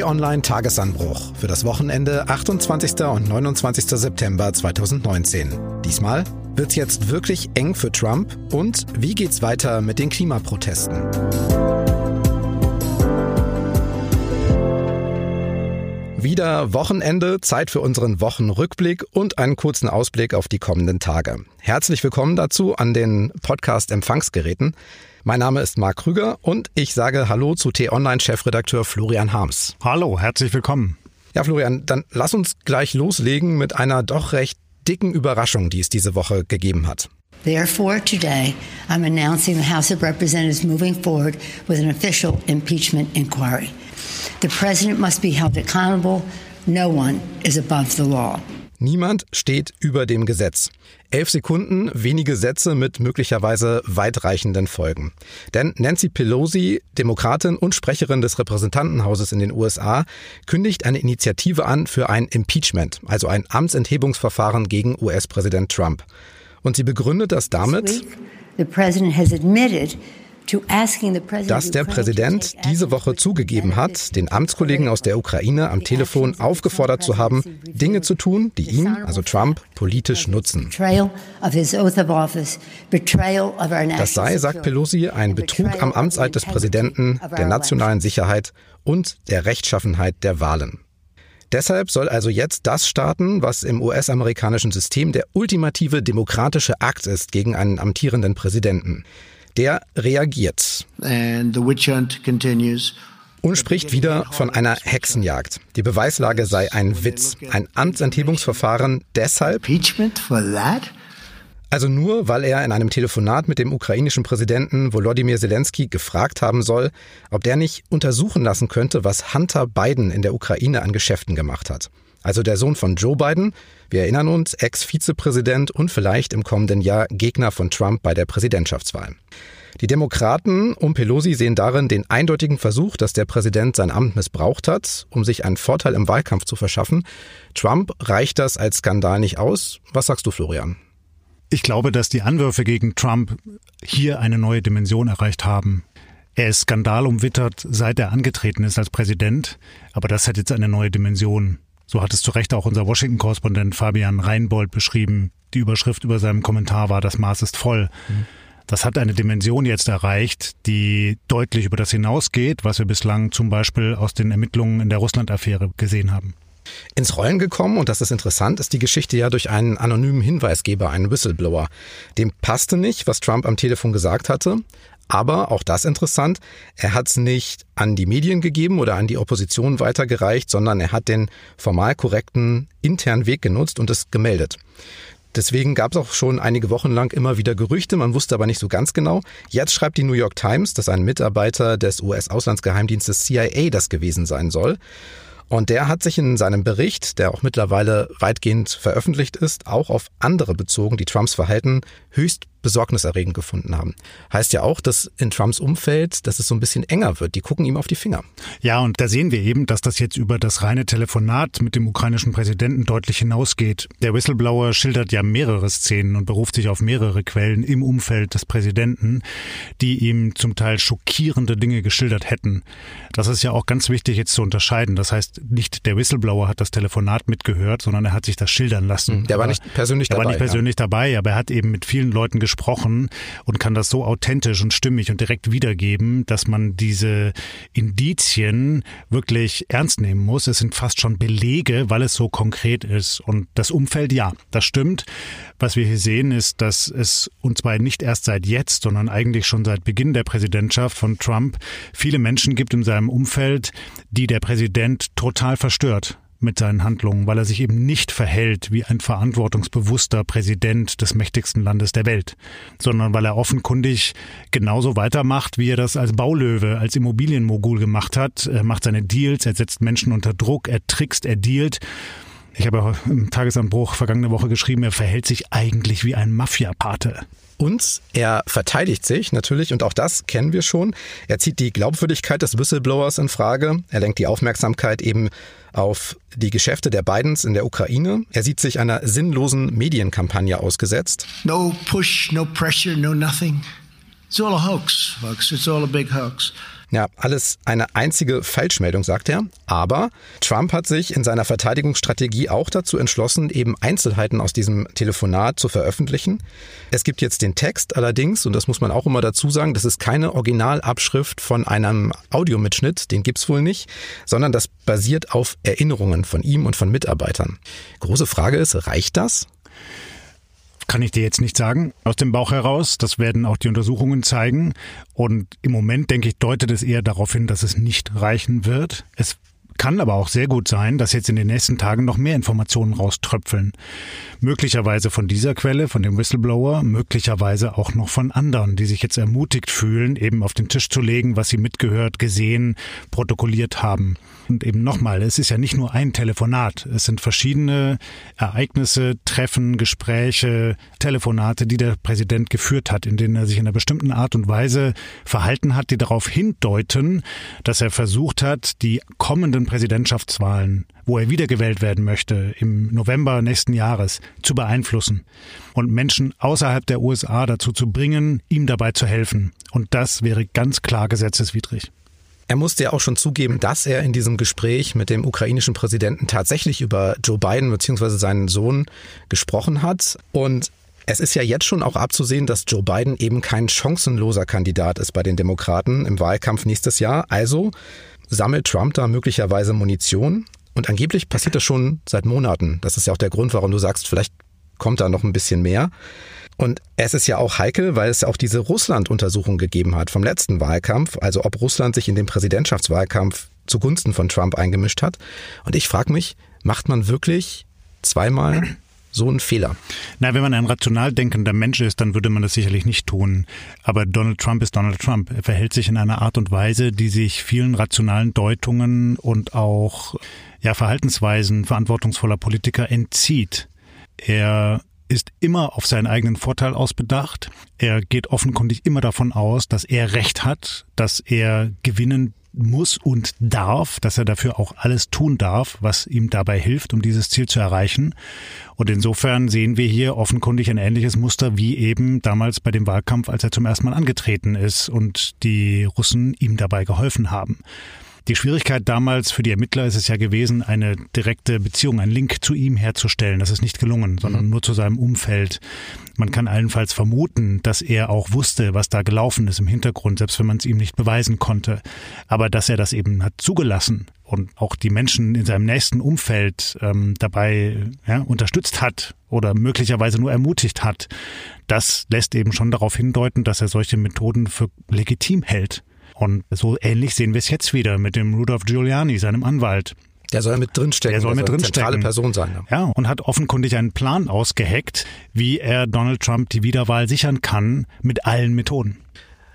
T-Online Tagesanbruch für das Wochenende 28. und 29. September 2019. Diesmal wird's jetzt wirklich eng für Trump und wie geht's weiter mit den Klimaprotesten? Wieder Wochenende, Zeit für unseren Wochenrückblick und einen kurzen Ausblick auf die kommenden Tage. Herzlich willkommen dazu an den Podcast-Empfangsgeräten. Mein Name ist Marc Krüger und ich sage Hallo zu T-Online-Chefredakteur Florian Harms. Hallo, herzlich willkommen. Ja, Florian, dann lass uns gleich loslegen mit einer doch recht dicken Überraschung, die es diese Woche gegeben hat. Therefore, today, I'm announcing the House of Representatives moving forward with an official impeachment inquiry. The president must be held accountable. No one is above the law. Niemand steht über dem Gesetz. Elf Sekunden, wenige Sätze mit möglicherweise weitreichenden Folgen. Denn Nancy Pelosi, Demokratin und Sprecherin des Repräsentantenhauses in den USA, kündigt eine Initiative an für ein Impeachment, also ein Amtsenthebungsverfahren gegen US-Präsident Trump. Und sie begründet das damit, dass der Präsident diese Woche zugegeben hat, den Amtskollegen aus der Ukraine am Telefon aufgefordert zu haben, Dinge zu tun, die ihn, also Trump, politisch nutzen. Das sei, sagt Pelosi, ein Betrug am Amtseid des Präsidenten, der nationalen Sicherheit und der Rechtschaffenheit der Wahlen. Deshalb soll also jetzt das starten, was im US-amerikanischen System der ultimative demokratische Akt ist gegen einen amtierenden Präsidenten der reagiert. Und spricht wieder von einer Hexenjagd. Die Beweislage sei ein Witz, ein Amtsenthebungsverfahren deshalb, also nur, weil er in einem Telefonat mit dem ukrainischen Präsidenten Volodymyr Zelensky gefragt haben soll, ob der nicht untersuchen lassen könnte, was Hunter Biden in der Ukraine an Geschäften gemacht hat. Also der Sohn von Joe Biden, wir erinnern uns, Ex-Vizepräsident und vielleicht im kommenden Jahr Gegner von Trump bei der Präsidentschaftswahl. Die Demokraten um Pelosi sehen darin den eindeutigen Versuch, dass der Präsident sein Amt missbraucht hat, um sich einen Vorteil im Wahlkampf zu verschaffen. Trump reicht das als Skandal nicht aus. Was sagst du, Florian? Ich glaube, dass die Anwürfe gegen Trump hier eine neue Dimension erreicht haben. Er ist skandalumwittert, seit er angetreten ist als Präsident, aber das hat jetzt eine neue Dimension. So hat es zu Recht auch unser Washington-Korrespondent Fabian Reinbold beschrieben. Die Überschrift über seinem Kommentar war, das Maß ist voll. Das hat eine Dimension jetzt erreicht, die deutlich über das hinausgeht, was wir bislang zum Beispiel aus den Ermittlungen in der Russland-Affäre gesehen haben. Ins Rollen gekommen, und das ist interessant, ist die Geschichte ja durch einen anonymen Hinweisgeber, einen Whistleblower. Dem passte nicht, was Trump am Telefon gesagt hatte. Aber auch das interessant, er hat es nicht an die Medien gegeben oder an die Opposition weitergereicht, sondern er hat den formal korrekten internen Weg genutzt und es gemeldet. Deswegen gab es auch schon einige Wochen lang immer wieder Gerüchte, man wusste aber nicht so ganz genau. Jetzt schreibt die New York Times, dass ein Mitarbeiter des US-Auslandsgeheimdienstes CIA das gewesen sein soll. Und der hat sich in seinem Bericht, der auch mittlerweile weitgehend veröffentlicht ist, auch auf andere bezogen, die Trumps Verhalten höchst besorgniserregend gefunden haben. Heißt ja auch, dass in Trumps Umfeld, dass es so ein bisschen enger wird. Die gucken ihm auf die Finger. Ja, und da sehen wir eben, dass das jetzt über das reine Telefonat mit dem ukrainischen Präsidenten deutlich hinausgeht. Der Whistleblower schildert ja mehrere Szenen und beruft sich auf mehrere Quellen im Umfeld des Präsidenten, die ihm zum Teil schockierende Dinge geschildert hätten. Das ist ja auch ganz wichtig jetzt zu unterscheiden. Das heißt, nicht der Whistleblower hat das Telefonat mitgehört, sondern er hat sich das schildern lassen. Der war nicht persönlich dabei. Er war nicht persönlich ja. dabei, aber er hat eben mit vielen Leuten gesprochen gesprochen und kann das so authentisch und stimmig und direkt wiedergeben, dass man diese Indizien wirklich ernst nehmen muss. Es sind fast schon Belege, weil es so konkret ist. Und das Umfeld, ja, das stimmt. Was wir hier sehen, ist, dass es, und zwar nicht erst seit jetzt, sondern eigentlich schon seit Beginn der Präsidentschaft von Trump, viele Menschen gibt in seinem Umfeld, die der Präsident total verstört mit seinen Handlungen, weil er sich eben nicht verhält wie ein verantwortungsbewusster Präsident des mächtigsten Landes der Welt, sondern weil er offenkundig genauso weitermacht, wie er das als Baulöwe, als Immobilienmogul gemacht hat. Er macht seine Deals, er setzt Menschen unter Druck, er trickst, er dealt. Ich habe im Tagesanbruch vergangene Woche geschrieben, er verhält sich eigentlich wie ein Mafiapate. Und er verteidigt sich natürlich, und auch das kennen wir schon. Er zieht die Glaubwürdigkeit des Whistleblowers in Frage. Er lenkt die Aufmerksamkeit eben auf die Geschäfte der Bidens in der Ukraine. Er sieht sich einer sinnlosen Medienkampagne ausgesetzt. No push, no pressure, no nothing. It's all a hoax, folks. It's all a big hoax. Ja, alles eine einzige Falschmeldung, sagt er. Aber Trump hat sich in seiner Verteidigungsstrategie auch dazu entschlossen, eben Einzelheiten aus diesem Telefonat zu veröffentlichen. Es gibt jetzt den Text allerdings, und das muss man auch immer dazu sagen, das ist keine Originalabschrift von einem Audiomitschnitt, den gibt's wohl nicht, sondern das basiert auf Erinnerungen von ihm und von Mitarbeitern. Große Frage ist, reicht das? Kann ich dir jetzt nicht sagen aus dem Bauch heraus. Das werden auch die Untersuchungen zeigen. Und im Moment, denke ich, deutet es eher darauf hin, dass es nicht reichen wird. Es kann aber auch sehr gut sein, dass jetzt in den nächsten Tagen noch mehr Informationen rauströpfeln. Möglicherweise von dieser Quelle, von dem Whistleblower, möglicherweise auch noch von anderen, die sich jetzt ermutigt fühlen, eben auf den Tisch zu legen, was sie mitgehört, gesehen, protokolliert haben. Und eben nochmal, es ist ja nicht nur ein Telefonat. Es sind verschiedene Ereignisse, Treffen, Gespräche, Telefonate, die der Präsident geführt hat, in denen er sich in einer bestimmten Art und Weise verhalten hat, die darauf hindeuten, dass er versucht hat, die kommenden Präsidentschaftswahlen, wo er wiedergewählt werden möchte, im November nächsten Jahres, zu beeinflussen und Menschen außerhalb der USA dazu zu bringen, ihm dabei zu helfen. Und das wäre ganz klar gesetzeswidrig. Er musste ja auch schon zugeben, dass er in diesem Gespräch mit dem ukrainischen Präsidenten tatsächlich über Joe Biden bzw. seinen Sohn gesprochen hat. Und es ist ja jetzt schon auch abzusehen, dass Joe Biden eben kein chancenloser Kandidat ist bei den Demokraten im Wahlkampf nächstes Jahr. Also sammelt Trump da möglicherweise Munition. Und angeblich passiert das schon seit Monaten. Das ist ja auch der Grund, warum du sagst, vielleicht kommt da noch ein bisschen mehr. Und es ist ja auch heikel, weil es auch diese Russland-Untersuchung gegeben hat vom letzten Wahlkampf, also ob Russland sich in den Präsidentschaftswahlkampf zugunsten von Trump eingemischt hat. Und ich frage mich, macht man wirklich zweimal so einen Fehler? Na, wenn man ein rational denkender Mensch ist, dann würde man das sicherlich nicht tun. Aber Donald Trump ist Donald Trump. Er verhält sich in einer Art und Weise, die sich vielen rationalen Deutungen und auch ja, Verhaltensweisen verantwortungsvoller Politiker entzieht. Er ist immer auf seinen eigenen Vorteil ausbedacht. Er geht offenkundig immer davon aus, dass er Recht hat, dass er gewinnen muss und darf, dass er dafür auch alles tun darf, was ihm dabei hilft, um dieses Ziel zu erreichen. Und insofern sehen wir hier offenkundig ein ähnliches Muster wie eben damals bei dem Wahlkampf, als er zum ersten Mal angetreten ist und die Russen ihm dabei geholfen haben. Die Schwierigkeit damals für die Ermittler ist es ja gewesen, eine direkte Beziehung, einen Link zu ihm herzustellen. Das ist nicht gelungen, sondern mhm. nur zu seinem Umfeld. Man kann allenfalls vermuten, dass er auch wusste, was da gelaufen ist im Hintergrund, selbst wenn man es ihm nicht beweisen konnte. Aber dass er das eben hat zugelassen und auch die Menschen in seinem nächsten Umfeld ähm, dabei ja, unterstützt hat oder möglicherweise nur ermutigt hat, das lässt eben schon darauf hindeuten, dass er solche Methoden für legitim hält. Und so ähnlich sehen wir es jetzt wieder mit dem Rudolph Giuliani, seinem Anwalt. Der soll mit drinstecken. Der soll mit drinstecken. Zentrale Person sein. Ja. ja, und hat offenkundig einen Plan ausgeheckt, wie er Donald Trump die Wiederwahl sichern kann mit allen Methoden.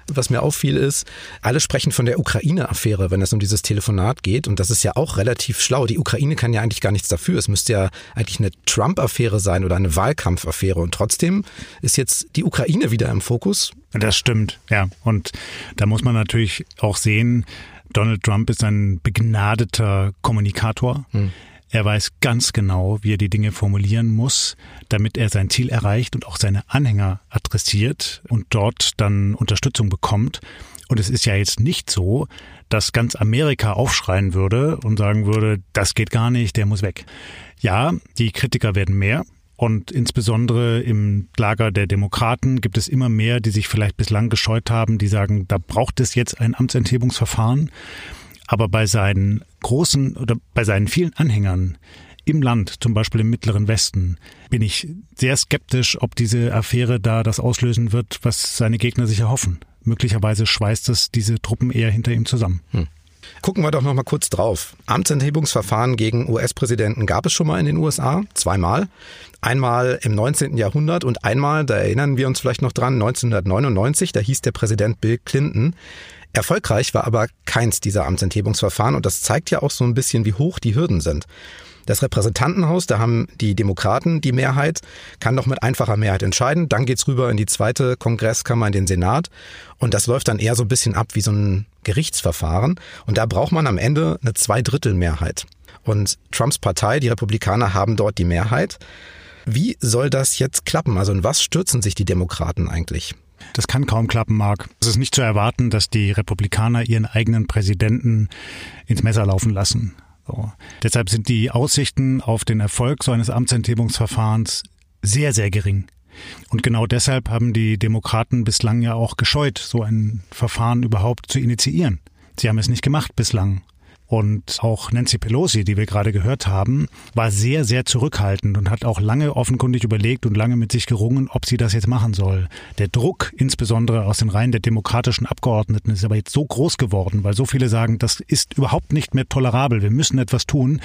Was mir auffiel ist, alle sprechen von der Ukraine-Affäre, wenn es um dieses Telefonat geht. Und das ist ja auch relativ schlau. Die Ukraine kann ja eigentlich gar nichts dafür. Es müsste ja eigentlich eine Trump-Affäre sein oder eine Wahlkampfaffäre. Und trotzdem ist jetzt die Ukraine wieder im Fokus. Das stimmt, ja. Und da muss man natürlich auch sehen, Donald Trump ist ein begnadeter Kommunikator. Hm. Er weiß ganz genau, wie er die Dinge formulieren muss, damit er sein Ziel erreicht und auch seine Anhänger adressiert und dort dann Unterstützung bekommt. Und es ist ja jetzt nicht so, dass ganz Amerika aufschreien würde und sagen würde, das geht gar nicht, der muss weg. Ja, die Kritiker werden mehr. Und insbesondere im Lager der Demokraten gibt es immer mehr, die sich vielleicht bislang gescheut haben, die sagen, da braucht es jetzt ein Amtsenthebungsverfahren. Aber bei seinen großen oder bei seinen vielen Anhängern im Land, zum Beispiel im Mittleren Westen, bin ich sehr skeptisch, ob diese Affäre da das auslösen wird, was seine Gegner sich erhoffen. Möglicherweise schweißt es diese Truppen eher hinter ihm zusammen. Hm. Gucken wir doch noch mal kurz drauf. Amtsenthebungsverfahren gegen US-Präsidenten gab es schon mal in den USA, zweimal. Einmal im 19. Jahrhundert und einmal, da erinnern wir uns vielleicht noch dran, 1999, da hieß der Präsident Bill Clinton. Erfolgreich war aber keins dieser Amtsenthebungsverfahren und das zeigt ja auch so ein bisschen, wie hoch die Hürden sind. Das Repräsentantenhaus, da haben die Demokraten die Mehrheit, kann noch mit einfacher Mehrheit entscheiden. Dann geht's rüber in die zweite Kongresskammer, in den Senat. Und das läuft dann eher so ein bisschen ab wie so ein Gerichtsverfahren. Und da braucht man am Ende eine Zweidrittelmehrheit. Und Trumps Partei, die Republikaner, haben dort die Mehrheit. Wie soll das jetzt klappen? Also in was stürzen sich die Demokraten eigentlich? Das kann kaum klappen, Mark. Es ist nicht zu erwarten, dass die Republikaner ihren eigenen Präsidenten ins Messer laufen lassen. So. Deshalb sind die Aussichten auf den Erfolg so eines Amtsenthebungsverfahrens sehr, sehr gering. Und genau deshalb haben die Demokraten bislang ja auch gescheut, so ein Verfahren überhaupt zu initiieren. Sie haben es nicht gemacht bislang. Und auch Nancy Pelosi, die wir gerade gehört haben, war sehr, sehr zurückhaltend und hat auch lange offenkundig überlegt und lange mit sich gerungen, ob sie das jetzt machen soll. Der Druck, insbesondere aus den Reihen der demokratischen Abgeordneten, ist aber jetzt so groß geworden, weil so viele sagen, das ist überhaupt nicht mehr tolerabel, wir müssen etwas tun,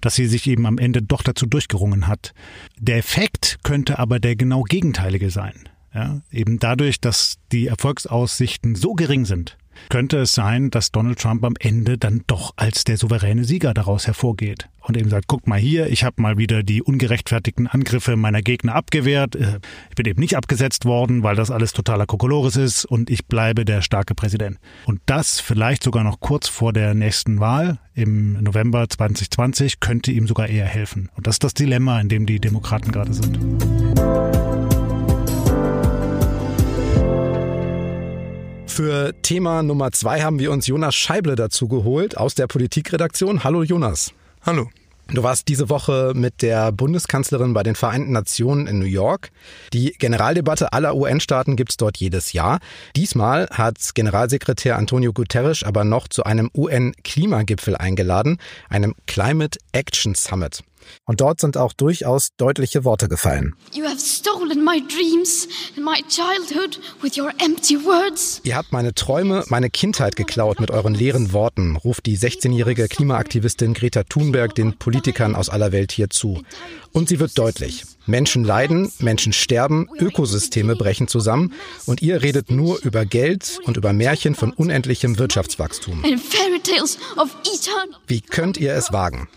dass sie sich eben am Ende doch dazu durchgerungen hat. Der Effekt könnte aber der genau gegenteilige sein. Ja, eben dadurch, dass die Erfolgsaussichten so gering sind, könnte es sein, dass Donald Trump am Ende dann doch als der souveräne Sieger daraus hervorgeht und eben sagt, guck mal hier, ich habe mal wieder die ungerechtfertigten Angriffe meiner Gegner abgewehrt. Äh, ich bin eben nicht abgesetzt worden, weil das alles totaler Kokolores ist und ich bleibe der starke Präsident. Und das vielleicht sogar noch kurz vor der nächsten Wahl im November 2020 könnte ihm sogar eher helfen. Und das ist das Dilemma, in dem die Demokraten gerade sind. Für Thema Nummer zwei haben wir uns Jonas Scheible dazu geholt aus der Politikredaktion. Hallo Jonas. Hallo. Du warst diese Woche mit der Bundeskanzlerin bei den Vereinten Nationen in New York. Die Generaldebatte aller UN-Staaten gibt's dort jedes Jahr. Diesmal hat Generalsekretär Antonio Guterres aber noch zu einem UN-Klimagipfel eingeladen, einem Climate Action Summit. Und dort sind auch durchaus deutliche Worte gefallen. Ihr habt meine Träume, meine Kindheit geklaut mit euren leeren Worten, ruft die 16-jährige Klimaaktivistin Greta Thunberg den Politikern aus aller Welt hier zu. Und sie wird deutlich. Menschen leiden, Menschen sterben, Ökosysteme brechen zusammen und ihr redet nur über Geld und über Märchen von unendlichem Wirtschaftswachstum. Wie könnt ihr es wagen?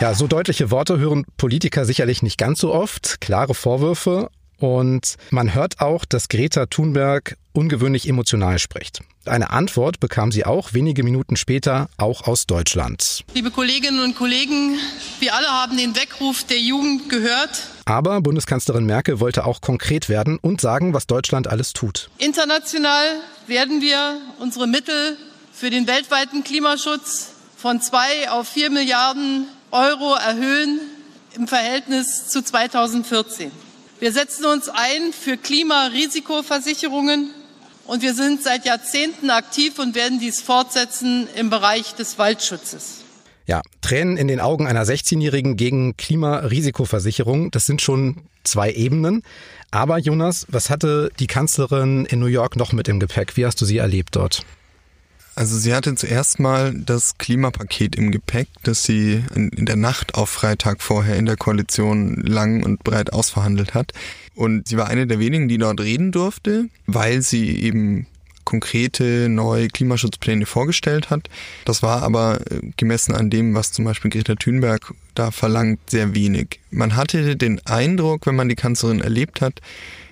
Ja, so deutliche Worte hören Politiker sicherlich nicht ganz so oft. Klare Vorwürfe. Und man hört auch, dass Greta Thunberg ungewöhnlich emotional spricht. Eine Antwort bekam sie auch wenige Minuten später auch aus Deutschland. Liebe Kolleginnen und Kollegen, wir alle haben den Weckruf der Jugend gehört. Aber Bundeskanzlerin Merkel wollte auch konkret werden und sagen, was Deutschland alles tut. International werden wir unsere Mittel für den weltweiten Klimaschutz von zwei auf vier Milliarden Euro erhöhen im Verhältnis zu 2014. Wir setzen uns ein für Klimarisikoversicherungen und wir sind seit Jahrzehnten aktiv und werden dies fortsetzen im Bereich des Waldschutzes. Ja, Tränen in den Augen einer 16-Jährigen gegen Klimarisikoversicherung, das sind schon zwei Ebenen. Aber Jonas, was hatte die Kanzlerin in New York noch mit im Gepäck? Wie hast du sie erlebt dort? Also sie hatte zuerst mal das Klimapaket im Gepäck, das sie in, der Nacht auf Freitag vorher in der Koalition lang und breit ausverhandelt hat. Und sie war eine der wenigen, die dort reden durfte, weil sie eben konkrete neue Klimaschutzpläne vorgestellt hat. Das war aber äh, gemessen an dem, was zum Beispiel Greta Thunberg da verlangt, sehr wenig. Man hatte den Eindruck, wenn man die Kanzlerin erlebt hat,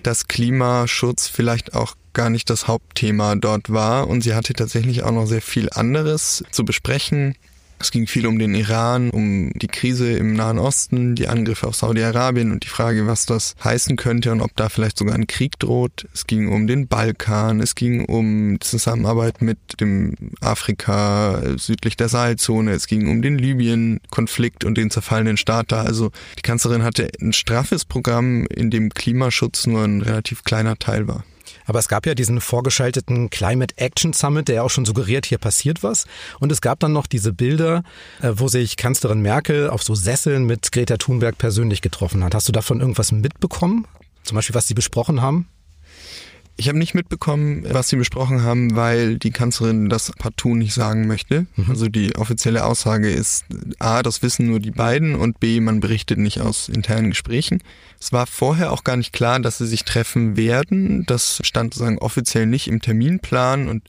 dass Klimaschutz vielleicht auch gar nicht das Hauptthema dort war und sie hatte tatsächlich auch noch sehr viel anderes zu besprechen. Es ging viel um den Iran, um die Krise im Nahen Osten, die Angriffe auf Saudi-Arabien und die Frage, was das heißen könnte und ob da vielleicht sogar ein Krieg droht. Es ging um den Balkan, es ging um Zusammenarbeit mit dem Afrika südlich der Sahelzone, es ging um den Libyen-Konflikt und den zerfallenen Staat da. Also die Kanzlerin hatte ein straffes Programm, in dem Klimaschutz nur ein relativ kleiner Teil war. Aber es gab ja diesen vorgeschalteten Climate Action Summit, der ja auch schon suggeriert, hier passiert was. Und es gab dann noch diese Bilder, äh, wo sich Kanzlerin Merkel auf so Sesseln mit Greta Thunberg persönlich getroffen hat. Hast du davon irgendwas mitbekommen? Zum Beispiel, was sie besprochen haben? Ich habe nicht mitbekommen, was sie besprochen haben, weil die Kanzlerin das partout nicht sagen möchte. Mhm. Also die offizielle Aussage ist A, das wissen nur die beiden und B, man berichtet nicht aus internen Gesprächen. Es war vorher auch gar nicht klar, dass sie sich treffen werden. Das stand sozusagen offiziell nicht im Terminplan und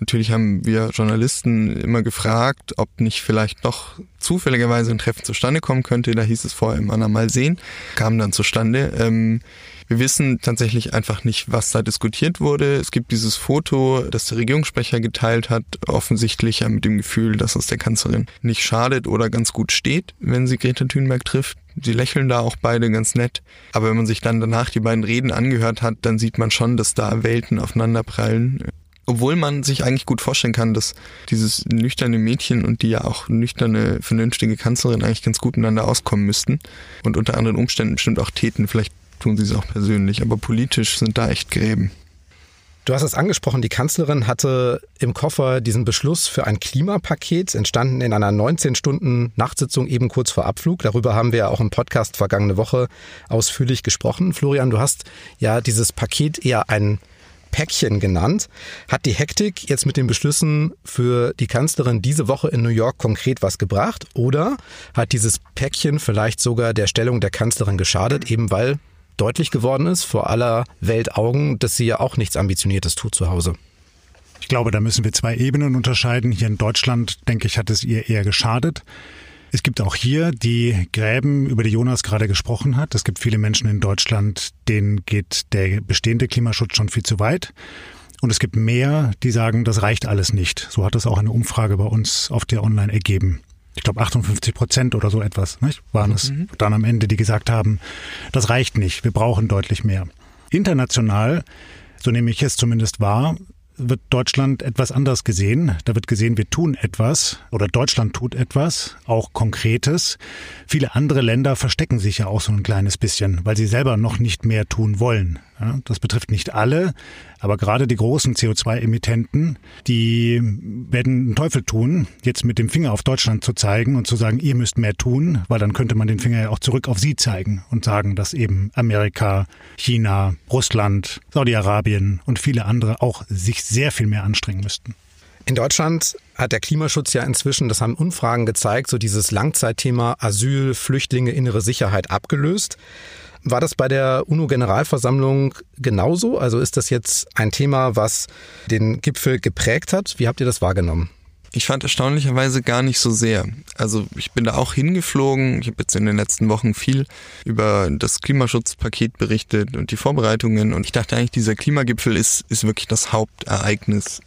Natürlich haben wir Journalisten immer gefragt, ob nicht vielleicht doch zufälligerweise ein Treffen zustande kommen könnte. Da hieß es vorher immer mal sehen, kam dann zustande. Ähm, wir wissen tatsächlich einfach nicht, was da diskutiert wurde. Es gibt dieses Foto, das der Regierungssprecher geteilt hat, offensichtlich ja mit dem Gefühl, dass es der Kanzlerin nicht schadet oder ganz gut steht, wenn sie Greta Thunberg trifft. Sie lächeln da auch beide ganz nett. Aber wenn man sich dann danach die beiden Reden angehört hat, dann sieht man schon, dass da Welten aufeinanderprallen. Obwohl man sich eigentlich gut vorstellen kann, dass dieses nüchterne Mädchen und die ja auch nüchterne, vernünftige Kanzlerin eigentlich ganz gut miteinander auskommen müssten und unter anderen Umständen bestimmt auch täten. Vielleicht tun sie es auch persönlich, aber politisch sind da echt Gräben. Du hast es angesprochen, die Kanzlerin hatte im Koffer diesen Beschluss für ein Klimapaket, entstanden in einer 19-Stunden-Nachtsitzung eben kurz vor Abflug. Darüber haben wir auch im Podcast vergangene Woche ausführlich gesprochen. Florian, du hast ja dieses Paket eher ein Päckchen genannt. Hat die Hektik jetzt mit den Beschlüssen für die Kanzlerin diese Woche in New York konkret was gebracht? Oder hat dieses Päckchen vielleicht sogar der Stellung der Kanzlerin geschadet, eben weil deutlich geworden ist, vor aller Welt Augen, dass sie ja auch nichts Ambitioniertes tut zu Hause? Ich glaube, da müssen wir zwei Ebenen unterscheiden. Hier in Deutschland, denke ich, hat es ihr eher geschadet. Es gibt auch hier die Gräben, über die Jonas gerade gesprochen hat. Es gibt viele Menschen in Deutschland, denen geht der bestehende Klimaschutz schon viel zu weit. Und es gibt mehr, die sagen, das reicht alles nicht. So hat es auch eine Umfrage bei uns auf der Online ergeben. Ich glaube 58 Prozent oder so etwas nicht? waren es mhm. dann am Ende, die gesagt haben, das reicht nicht, wir brauchen deutlich mehr. International, so nehme ich es zumindest wahr, wird Deutschland etwas anders gesehen. Da wird gesehen, wir tun etwas oder Deutschland tut etwas, auch Konkretes. Viele andere Länder verstecken sich ja auch so ein kleines bisschen, weil sie selber noch nicht mehr tun wollen. Ja, das betrifft nicht alle, aber gerade die großen CO2-Emittenten, die werden den Teufel tun, jetzt mit dem Finger auf Deutschland zu zeigen und zu sagen, ihr müsst mehr tun, weil dann könnte man den Finger ja auch zurück auf sie zeigen und sagen, dass eben Amerika, China, Russland, Saudi-Arabien und viele andere auch sich sehr viel mehr anstrengen müssten. In Deutschland hat der Klimaschutz ja inzwischen, das haben Umfragen gezeigt, so dieses Langzeitthema Asyl, Flüchtlinge, innere Sicherheit abgelöst. War das bei der UNO-Generalversammlung genauso? Also ist das jetzt ein Thema, was den Gipfel geprägt hat? Wie habt ihr das wahrgenommen? Ich fand erstaunlicherweise gar nicht so sehr. Also ich bin da auch hingeflogen. Ich habe jetzt in den letzten Wochen viel über das Klimaschutzpaket berichtet und die Vorbereitungen. Und ich dachte eigentlich, dieser Klimagipfel ist, ist wirklich das Hauptereignis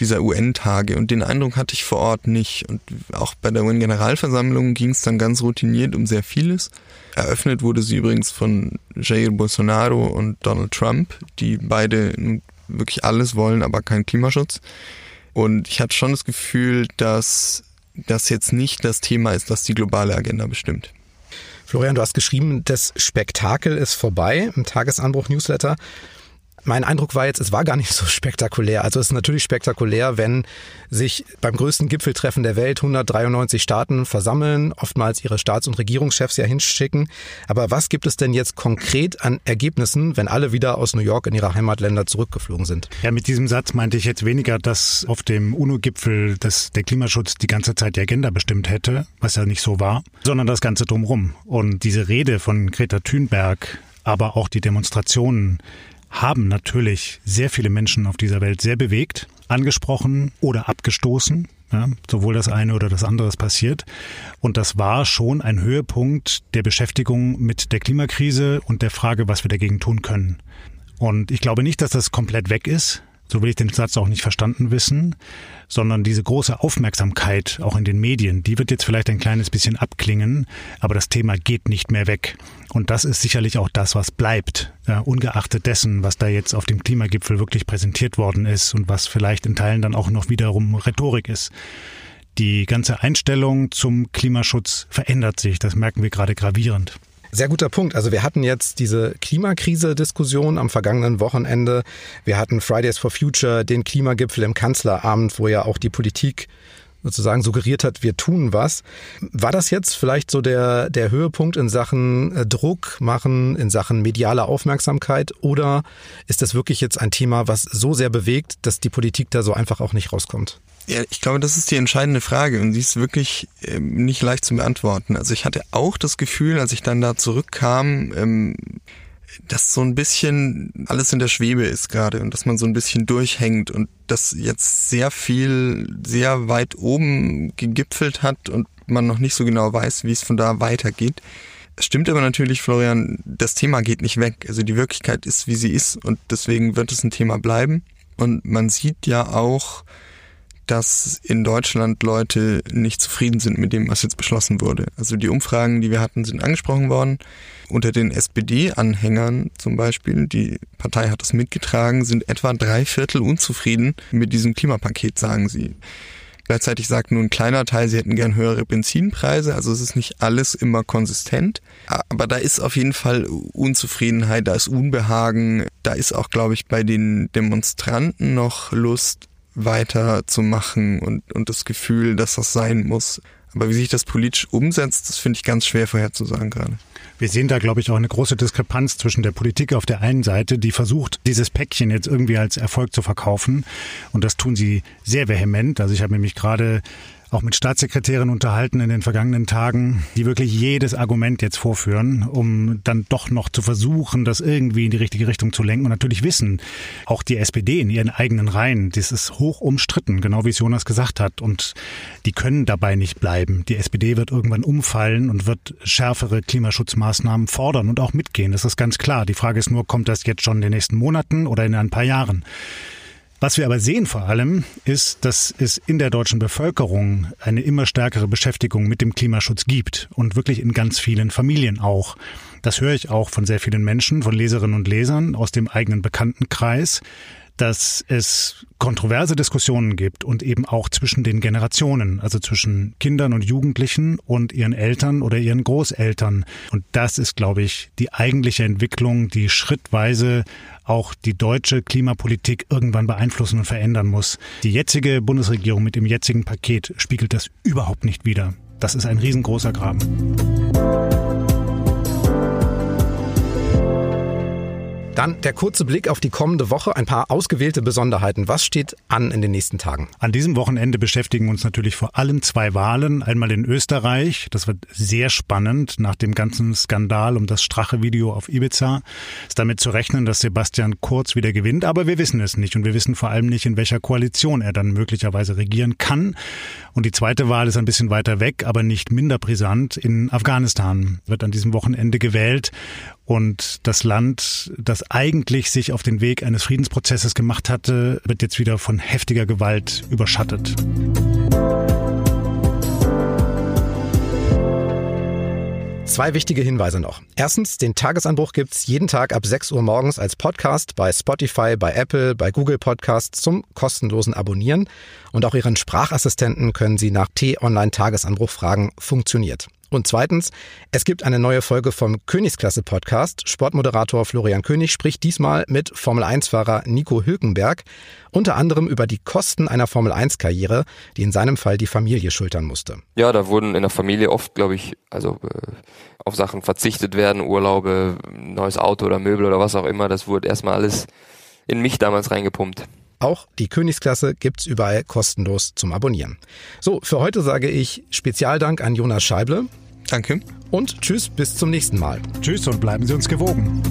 dieser UN-Tage. Und den Eindruck hatte ich vor Ort nicht. Und auch bei der UN-Generalversammlung ging es dann ganz routiniert um sehr vieles. Eröffnet wurde sie übrigens von Jair Bolsonaro und Donald Trump, die beide wirklich alles wollen, aber keinen Klimaschutz. Und ich hatte schon das Gefühl, dass das jetzt nicht das Thema ist, das die globale Agenda bestimmt. Florian, du hast geschrieben, das Spektakel ist vorbei im Tagesanbruch-Newsletter. Mein Eindruck war jetzt, es war gar nicht so spektakulär. Also es ist natürlich spektakulär, wenn sich beim größten Gipfeltreffen der Welt 193 Staaten versammeln, oftmals ihre Staats- und Regierungschefs ja hinschicken. Aber was gibt es denn jetzt konkret an Ergebnissen, wenn alle wieder aus New York in ihre Heimatländer zurückgeflogen sind? Ja, mit diesem Satz meinte ich jetzt weniger, dass auf dem UNO-Gipfel der Klimaschutz die ganze Zeit die Agenda bestimmt hätte, was ja nicht so war, sondern das Ganze drumherum. Und diese Rede von Greta Thunberg aber auch die Demonstrationen haben natürlich sehr viele Menschen auf dieser Welt sehr bewegt, angesprochen oder abgestoßen. Ja, sowohl das eine oder das andere ist passiert. Und das war schon ein Höhepunkt der Beschäftigung mit der Klimakrise und der Frage, was wir dagegen tun können. Und ich glaube nicht, dass das komplett weg ist. So will ich den Satz auch nicht verstanden wissen, sondern diese große Aufmerksamkeit auch in den Medien, die wird jetzt vielleicht ein kleines bisschen abklingen, aber das Thema geht nicht mehr weg. Und das ist sicherlich auch das, was bleibt, ja, ungeachtet dessen, was da jetzt auf dem Klimagipfel wirklich präsentiert worden ist und was vielleicht in Teilen dann auch noch wiederum Rhetorik ist. Die ganze Einstellung zum Klimaschutz verändert sich, das merken wir gerade gravierend. Sehr guter Punkt. Also wir hatten jetzt diese Klimakrise-Diskussion am vergangenen Wochenende. Wir hatten Fridays for Future, den Klimagipfel im Kanzleramt, wo ja auch die Politik sozusagen suggeriert hat, wir tun was. War das jetzt vielleicht so der, der Höhepunkt in Sachen äh, Druck machen, in Sachen mediale Aufmerksamkeit oder ist das wirklich jetzt ein Thema, was so sehr bewegt, dass die Politik da so einfach auch nicht rauskommt? Ja, ich glaube, das ist die entscheidende Frage und die ist wirklich ähm, nicht leicht zu beantworten. Also ich hatte auch das Gefühl, als ich dann da zurückkam, ähm, dass so ein bisschen alles in der Schwebe ist gerade und dass man so ein bisschen durchhängt und das jetzt sehr viel, sehr weit oben gegipfelt hat und man noch nicht so genau weiß, wie es von da weitergeht. Es stimmt aber natürlich, Florian, das Thema geht nicht weg. Also die Wirklichkeit ist, wie sie ist und deswegen wird es ein Thema bleiben. Und man sieht ja auch, dass in Deutschland Leute nicht zufrieden sind mit dem, was jetzt beschlossen wurde. Also die Umfragen, die wir hatten, sind angesprochen worden. Unter den SPD-Anhängern zum Beispiel, die Partei hat das mitgetragen, sind etwa drei Viertel unzufrieden mit diesem Klimapaket, sagen sie. Gleichzeitig sagt nur ein kleiner Teil, sie hätten gern höhere Benzinpreise. Also es ist nicht alles immer konsistent. Aber da ist auf jeden Fall Unzufriedenheit, da ist Unbehagen. Da ist auch, glaube ich, bei den Demonstranten noch Lust, weiterzumachen und, und das Gefühl, dass das sein muss. Aber wie sich das politisch umsetzt, das finde ich ganz schwer vorherzusagen gerade. Wir sehen da, glaube ich, auch eine große Diskrepanz zwischen der Politik auf der einen Seite, die versucht, dieses Päckchen jetzt irgendwie als Erfolg zu verkaufen. Und das tun sie sehr vehement. Also ich habe nämlich gerade auch mit Staatssekretären unterhalten in den vergangenen Tagen, die wirklich jedes Argument jetzt vorführen, um dann doch noch zu versuchen, das irgendwie in die richtige Richtung zu lenken. Und natürlich wissen auch die SPD in ihren eigenen Reihen, das ist hoch umstritten, genau wie es Jonas gesagt hat. Und die können dabei nicht bleiben. Die SPD wird irgendwann umfallen und wird schärfere Klimaschutzmaßnahmen fordern und auch mitgehen. Das ist ganz klar. Die Frage ist nur, kommt das jetzt schon in den nächsten Monaten oder in ein paar Jahren? Was wir aber sehen vor allem, ist, dass es in der deutschen Bevölkerung eine immer stärkere Beschäftigung mit dem Klimaschutz gibt und wirklich in ganz vielen Familien auch. Das höre ich auch von sehr vielen Menschen, von Leserinnen und Lesern aus dem eigenen Bekanntenkreis, dass es kontroverse Diskussionen gibt und eben auch zwischen den Generationen, also zwischen Kindern und Jugendlichen und ihren Eltern oder ihren Großeltern. Und das ist, glaube ich, die eigentliche Entwicklung, die schrittweise auch die deutsche Klimapolitik irgendwann beeinflussen und verändern muss. Die jetzige Bundesregierung mit dem jetzigen Paket spiegelt das überhaupt nicht wider. Das ist ein riesengroßer Graben. Dann der kurze Blick auf die kommende Woche, ein paar ausgewählte Besonderheiten. Was steht an in den nächsten Tagen? An diesem Wochenende beschäftigen uns natürlich vor allem zwei Wahlen. Einmal in Österreich, das wird sehr spannend nach dem ganzen Skandal um das Strache-Video auf Ibiza. Ist damit zu rechnen, dass Sebastian Kurz wieder gewinnt, aber wir wissen es nicht und wir wissen vor allem nicht, in welcher Koalition er dann möglicherweise regieren kann. Und die zweite Wahl ist ein bisschen weiter weg, aber nicht minder brisant. In Afghanistan wird an diesem Wochenende gewählt und das Land, das eigentlich sich auf den Weg eines Friedensprozesses gemacht hatte, wird jetzt wieder von heftiger Gewalt überschattet. Zwei wichtige Hinweise noch. Erstens, den Tagesanbruch gibt's jeden Tag ab 6 Uhr morgens als Podcast bei Spotify, bei Apple, bei Google Podcasts zum kostenlosen Abonnieren. Und auch Ihren Sprachassistenten können Sie nach T-Online Tagesanbruch fragen, funktioniert. Und zweitens, es gibt eine neue Folge vom Königsklasse Podcast. Sportmoderator Florian König spricht diesmal mit Formel 1-Fahrer Nico Hülkenberg, unter anderem über die Kosten einer Formel 1-Karriere, die in seinem Fall die Familie schultern musste. Ja, da wurden in der Familie oft, glaube ich, also äh, auf Sachen verzichtet werden, Urlaube, neues Auto oder Möbel oder was auch immer. Das wurde erstmal alles in mich damals reingepumpt. Auch die Königsklasse gibt's überall kostenlos zum Abonnieren. So, für heute sage ich Spezialdank an Jonas Scheible. Danke. Und tschüss, bis zum nächsten Mal. Tschüss und bleiben Sie uns gewogen.